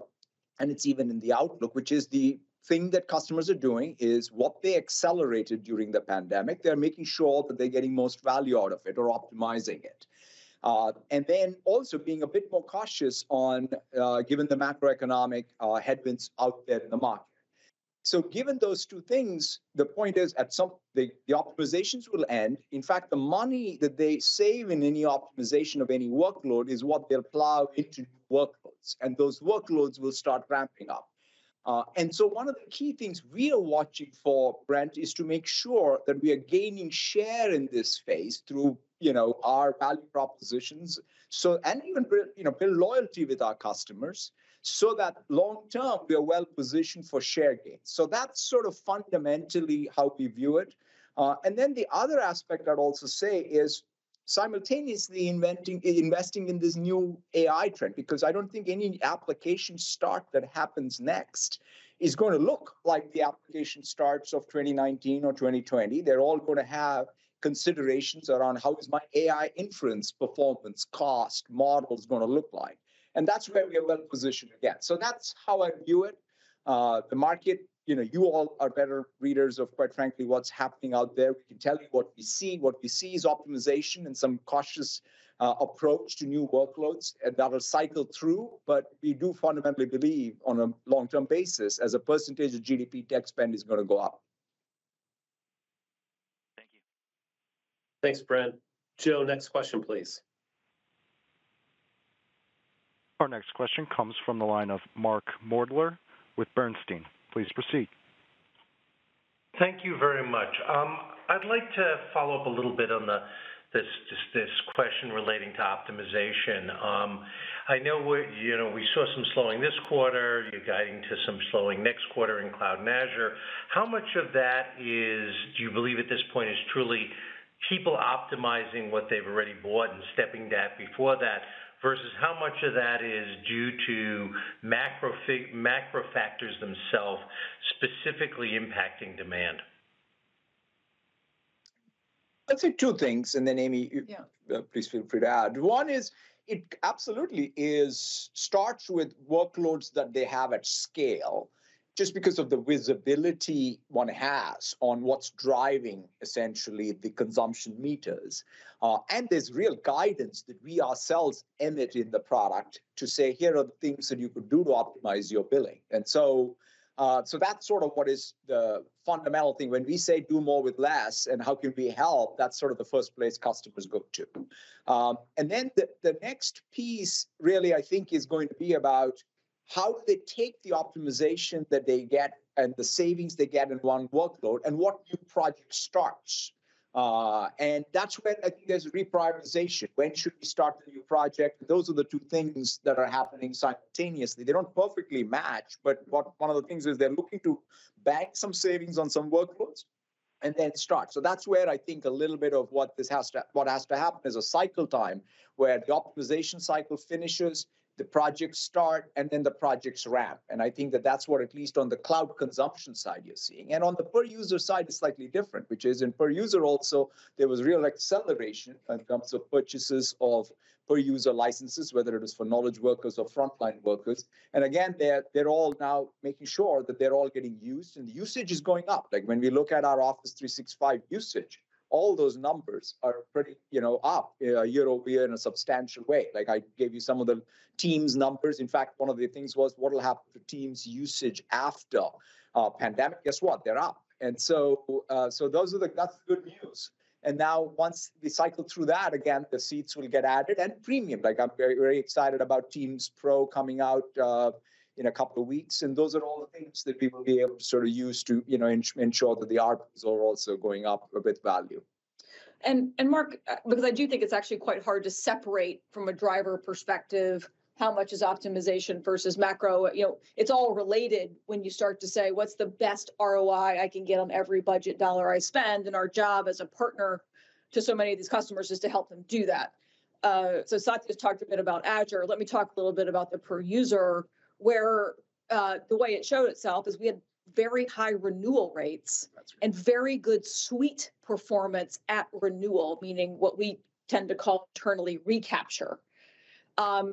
and it's even in the outlook, which is the thing that customers are doing is what they accelerated during the pandemic. They're making sure that they're getting most value out of it or optimizing it. Uh, and then also being a bit more cautious on uh, given the macroeconomic uh, headwinds out there in the market. So given those two things, the point is at some the, the optimizations will end. In fact, the money that they save in any optimization of any workload is what they'll plow into workloads, and those workloads will start ramping up. Uh, and so one of the key things we are watching for, Brent, is to make sure that we are gaining share in this phase through you know our value propositions. So and even you know build loyalty with our customers so that long term we are well positioned for share gains so that's sort of fundamentally how we view it. Uh, and then the other aspect i'd also say is simultaneously inventing investing in this new ai trend because i don't think any application start that happens next is going to look like the application starts of 2019 or 2020 they're all going to have considerations around how is my AI inference performance, cost, models going to look like. And that's where we are well positioned again. So that's how I view it. Uh, the market, you know, you all are better readers of, quite frankly, what's happening out there. We can tell you what we see. What we see is optimization and some cautious uh, approach to new workloads and that'll cycle through. But we do fundamentally believe on a long term basis, as a percentage of GDP, tech spend is going to go up. Thank you. Thanks, Brent. Joe, next question, please. Our next question comes from the line of Mark Moerdler with Bernstein. Please proceed. Thank you very much. Um, I'd like to follow up a little bit on the this this, this question relating to optimization. Um, I know we you know we saw some slowing this quarter. You're guiding to some slowing next quarter in cloud and Azure. How much of that is do you believe at this point is truly people optimizing what they've already bought and stepping back before that versus how much of that is due to macro macro factors themselves specifically impacting demand? I'd say two things, and then Amy, yeah. Uh, please feel free to add. One is it absolutely is starts with workloads that they have at scale just because of the visibility one has on what's driving essentially the consumption meters. Uh, and there's real guidance that we ourselves emit in the product to say, here are the things that you could do to optimize your billing. And so uh, so that's sort of what is the fundamental thing. When we say do more with less and how can we help, that's sort of the first place customers go to. Um, and then the, the next piece really, I think, is going to be about how do they take the optimization that they get and the savings they get in one workload and what new project starts. Uh, and that's when I think there's reprioritization. When should we start the new project? Those are the two things that are happening simultaneously. They don't perfectly match, but what one of the things is they're looking to bank some savings on some workloads and then start. So that's where I think a little bit of what this has to what has to happen is a cycle time where the optimization cycle finishes the projects start and then the projects ramp. And I think that that's what, at least on the cloud consumption side, you're seeing. And on the per user side, it's slightly different, which is in per user also, there was real acceleration in terms of purchases of per user licenses, whether it is for knowledge workers or frontline workers. And again, they're, they're all now making sure that they're all getting used and the usage is going up. Like when we look at our Office 365 usage, all those numbers are pretty, you know, up uh, year over year in a substantial way. Like I gave you some of the Teams numbers. In fact, one of the things was what will happen to Teams usage after uh, pandemic. Guess what? They're up, and so uh, so those are the that's good news. And now once we cycle through that again, the seats will get added and premium. Like I'm very very excited about Teams Pro coming out. In a couple of weeks. And those are all the things that we will be able to sort of use to, you know, ensure that the ARPUs are also going up with value. And and Mark, uh, because I do think it's actually quite hard to separate from a driver perspective how much is optimization versus macro. You know, it's all related when you start to say what's the best ROI I can get on every budget dollar I spend. And our job as a partner to so many of these customers is to help them do that. Uh, so Satya's talked a bit about Azure. Let me talk a little bit about the per user where uh, the way it showed itself is we had very high renewal rates right. and very good suite performance at renewal, meaning what we tend to call internally recapture. Um,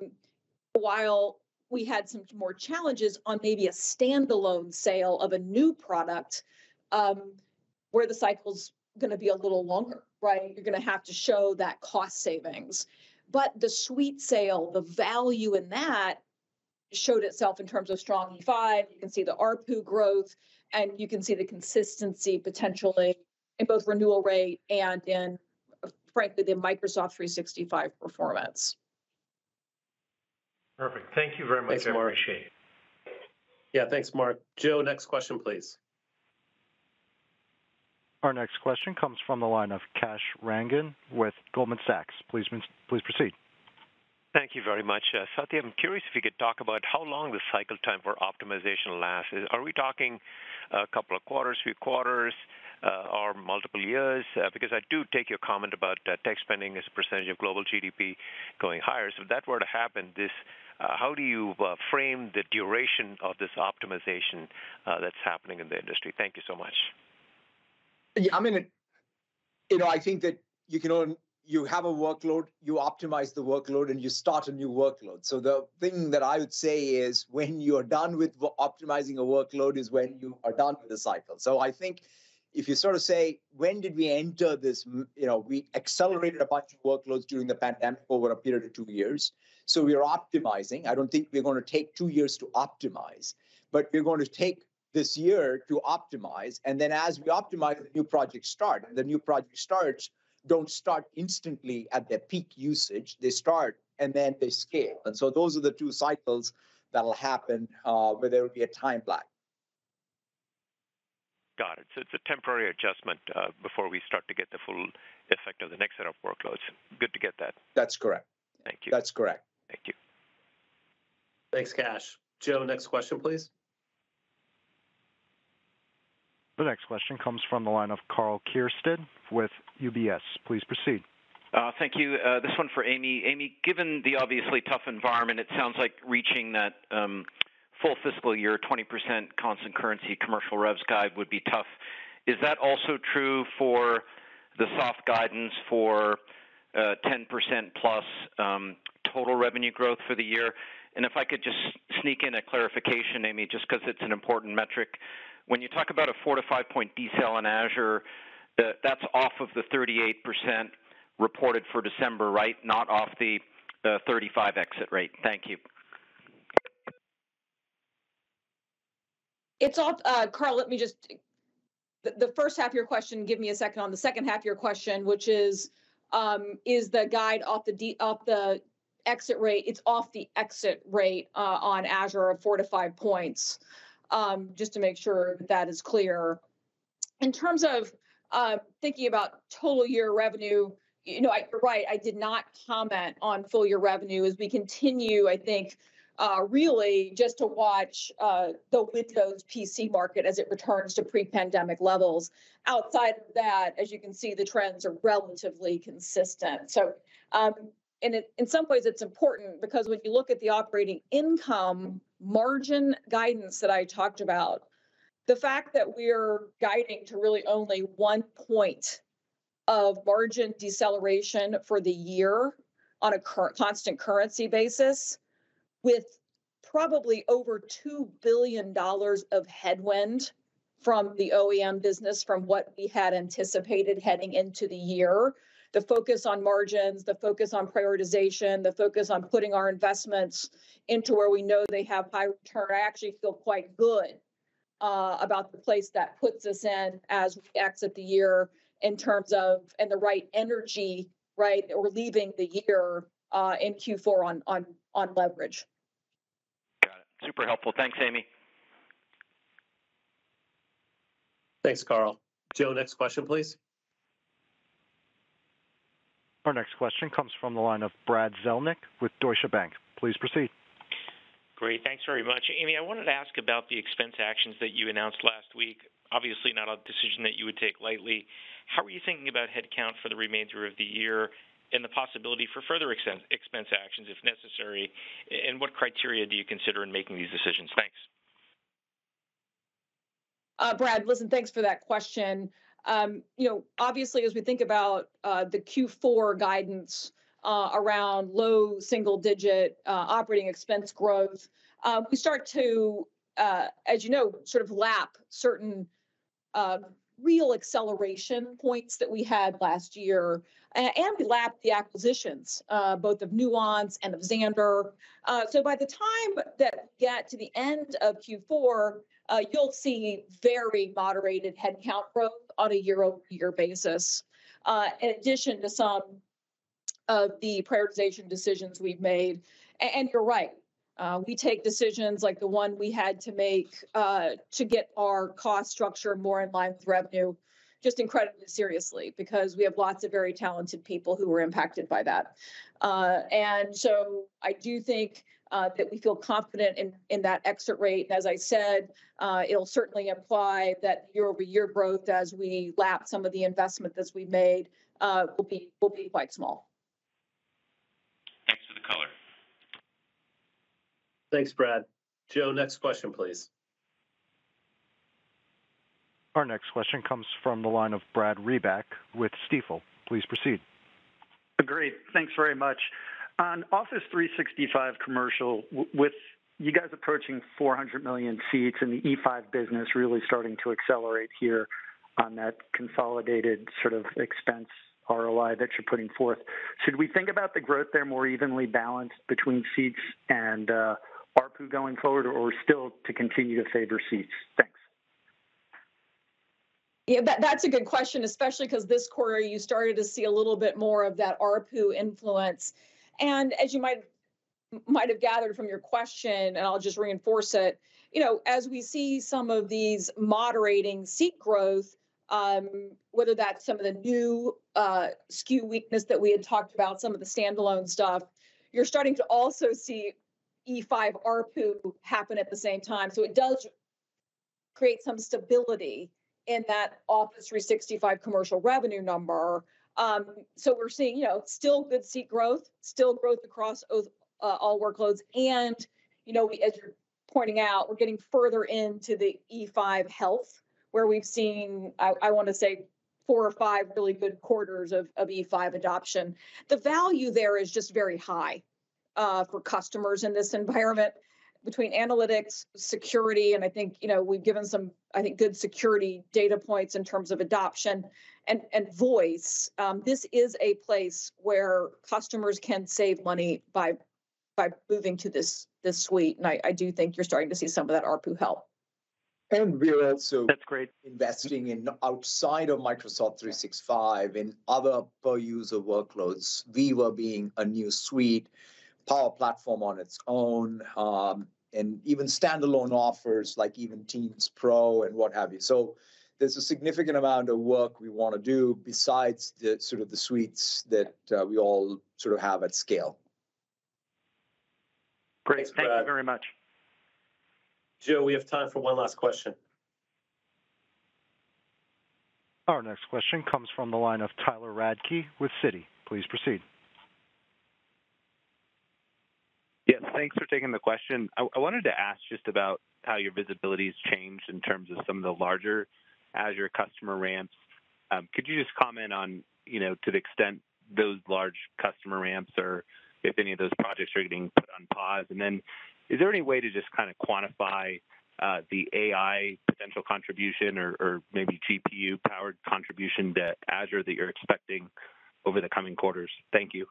while we had some more challenges on maybe a standalone sale of a new product, um, where the cycle's going to be a little longer, right? You're going to have to show that cost savings. But the suite sale, the value in that showed itself in terms of strong E5. You can see the ARPU growth, and you can see the consistency potentially in both renewal rate and in, frankly, the Microsoft 365 performance. Perfect. Thank you very much. Thanks, I Mark. appreciate it. Yeah, thanks, Mark. Joe, next question, please. Our next question comes from the line of Kash Rangan with Goldman Sachs. Please, please proceed. Thank you very much. Uh, Satya, I'm curious if you could talk about how long the cycle time for optimization lasts. Are we talking a couple of quarters, few quarters, uh, or multiple years? Uh, because I do take your comment about tech spending as a percentage of global GDP going higher. So if that were to happen, this how do you frame the duration of this optimization that's happening in the industry? Thank you so much. Yeah, I mean, you know, I think that you can you have a workload, you optimize the workload, and you start a new workload. So the thing that I would say is when you're done with optimizing a workload is when you are done with the cycle. So I think if you sort of say, when did we enter this? You know, we accelerated a bunch of workloads during the pandemic over a period of two years. So we are optimizing. I don't think we're going to take two years to optimize, but we're going to take this year to optimize. And then as we optimize, the new projects start. And the new project starts don't start instantly at their peak usage. They start and then they scale. And so those are the two cycles that'll happen uh, where there will be a time lag. Got it. So it's a temporary adjustment uh, before we start to get the full effect of the next set of workloads. Good to get that. That's correct. Thank you. That's correct. Thank you. Thanks, Kash. Joe, next question, please. The next question comes from the line of Karl Keirstead with UBS. Please proceed. Uh, thank you. Uh, this one for Amy. Amy, given the obviously tough environment, it sounds like reaching that um, full fiscal year 20% constant currency commercial revs guide would be tough. Is that also true for the soft guidance for 10% uh, plus um, total revenue growth for the year? And If I could just sneak in a clarification, Amy, just because it's an important metric. When you talk about a 4 to 5-point decel in Azure, that's off of the 38% reported for December, right? Not off the 35 exit rate. Thank you. It's off, uh, Karl, let me just, the first half of your question, give me a second on the second half of your question, which is, um, is the guide off the de- off the exit rate? It's off the exit rate uh, on Azure of 4 to 5 points, um, just to make sure that, that is clear. In terms of uh, thinking about total year revenue, you know, you're right, I did not comment on full year revenue as we continue, I think, uh, really just to watch uh, the Windows PC market as it returns to pre-pandemic levels. Outside of that, as you can see, the trends are relatively consistent. So, um, and it, in some ways, it's important because when you look at the operating income margin guidance that I talked about, the fact that we're guiding to really only one point of margin deceleration for the year on a constant currency basis with probably over $2 billion of headwind from the OEM business from what we had anticipated heading into the year. The focus on margins, the focus on prioritization, the focus on putting our investments into where we know they have high return. I actually feel quite good uh, about the place that puts us in as we exit the year in terms of and the right energy, right? We're leaving the year uh, in Q4 on on on leverage. Got it. Super helpful. Thanks, Amy. Thanks, Karl. Joe, next question, please. Our next question comes from the line of Brad Zelnick with Deutsche Bank. Please proceed. Great. Thanks very much. Amy, I wanted to ask about the expense actions that you announced last week. Obviously, not a decision that you would take lightly. How are you thinking about headcount for the remainder of the year and the possibility for further expense actions if necessary? And what criteria do you consider in making these decisions? Thanks. Uh, Brad, listen, thanks for that question. Um, you know, obviously, as we think about uh, the Q4 guidance uh, around low single-digit operating expense growth, we start to, as you know, sort of lap certain real acceleration points that we had last year. And we lapped the acquisitions, uh, both of Nuance and of Xandr. Uh, so by the time that we get to the end of Q4, uh, you'll see very moderated headcount growth on a year-over-year basis, uh, in addition to some of the prioritization decisions we've made. And you're right, uh, we take decisions like the one we had to make uh, to get our cost structure more in line with revenue just incredibly seriously because we have lots of very talented people who were impacted by that. Uh, and so I do think uh, that we feel confident in, in that exit rate. And as I said, uh, it'll certainly imply that year over year growth as we lap some of the investment that we've made uh, will be will be quite small. Thanks for the color. Thanks, Brad. Joe, next question, please. Our next question comes from the line of Brad Reback with Stifel. Please proceed. Great. Thanks very much. On Office 365 commercial, with you guys approaching 400 million seats and the E5 business really starting to accelerate here, on that consolidated sort of expense ROI that you're putting forth. Should we think about the growth there more evenly balanced between seats and uh, ARPU going forward, or still to continue to favor seats? Thanks. Yeah, that's a good question, especially because this quarter you started to see a little bit more of that ARPU influence. And as you might might have gathered from your question, and I'll just reinforce it, you know, as we see some of these moderating seat growth, um, whether that's some of the new uh, SKU weakness that we had talked about, some of the standalone stuff, you're starting to also see E5 ARPU happen at the same time. So it does create some stability in that Office 365 commercial revenue number. Um, so we're seeing, you know, still good seat growth, still growth across uh, all workloads. And, you know, we, as you're pointing out, we're getting further into the E5 health, where we've seen, I want to say, four or five really good quarters of E5 adoption. The value there is just very high uh, for customers in this environment between analytics, security, and I think, you know, we've given some, I think, good security data points in terms of adoption and voice. Um, this is a place where customers can save money by by moving to this this suite. And I I do think you're starting to see some of that ARPU help. And we're also. That's great. Investing in outside of Microsoft 365 in other per-user workloads, Viva being a new suite, Power Platform on its own, um, and even standalone offers like even Teams Pro and what have you. So there's a significant amount of work we want to do besides the sort of the suites that uh, we all sort of have at scale. Great. Thank you very much. Joe, we have time for one last question. Our next question comes from the line of Tyler Radke with Citi. Please proceed. Yes, thanks for taking the question. I wanted to ask just about how your visibility has changed in terms of some of the larger Azure customer ramps. Um, could you just comment on, you know, to the extent those large customer ramps or if any of those projects are getting put on pause? And then is there any way to just kind of quantify uh, the AI potential contribution or maybe GPU-powered contribution to Azure that you're expecting over the coming quarters? Thank you.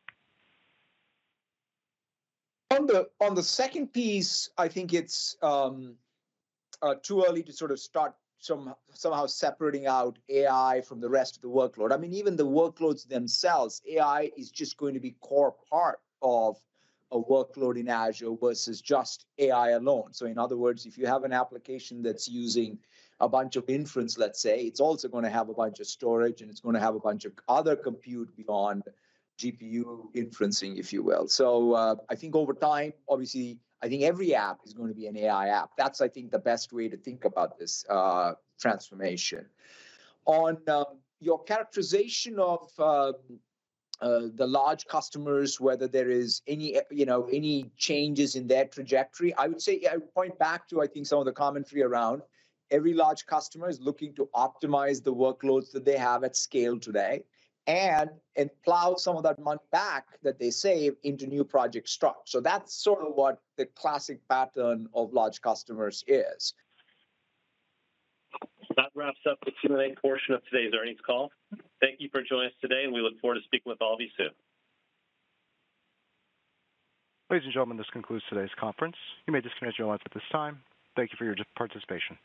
On the second piece, I think it's um, uh, too early to sort of start somehow separating out AI from the rest of the workload. I mean, even the workloads themselves, AI is just going to be core part of a workload in Azure versus just AI alone. So in other words, if you have an application that's using a bunch of inference, let's say, it's also going to have a bunch of storage, and it's going to have a bunch of other compute beyond GPU inferencing, if you will. So uh, I think over time, obviously, I think every app is going to be an AI app. That's, I think, the best way to think about this uh, transformation. On um, your characterization of um, uh, the large customers, whether there is any, you know, any changes in their trajectory, I would say I would point back to, I think, some of the commentary around every large customer is looking to optimize the workloads that they have at scale today and and plow some of that money back that they save into new project structure. So that's sort of what the classic pattern of large customers is. That wraps up the Q&A portion of today's earnings call. Thank you for joining us today, and we look forward to speaking with all of you soon. Ladies and gentlemen, this concludes today's conference. You may disconnect your lines at this time. Thank you for your participation.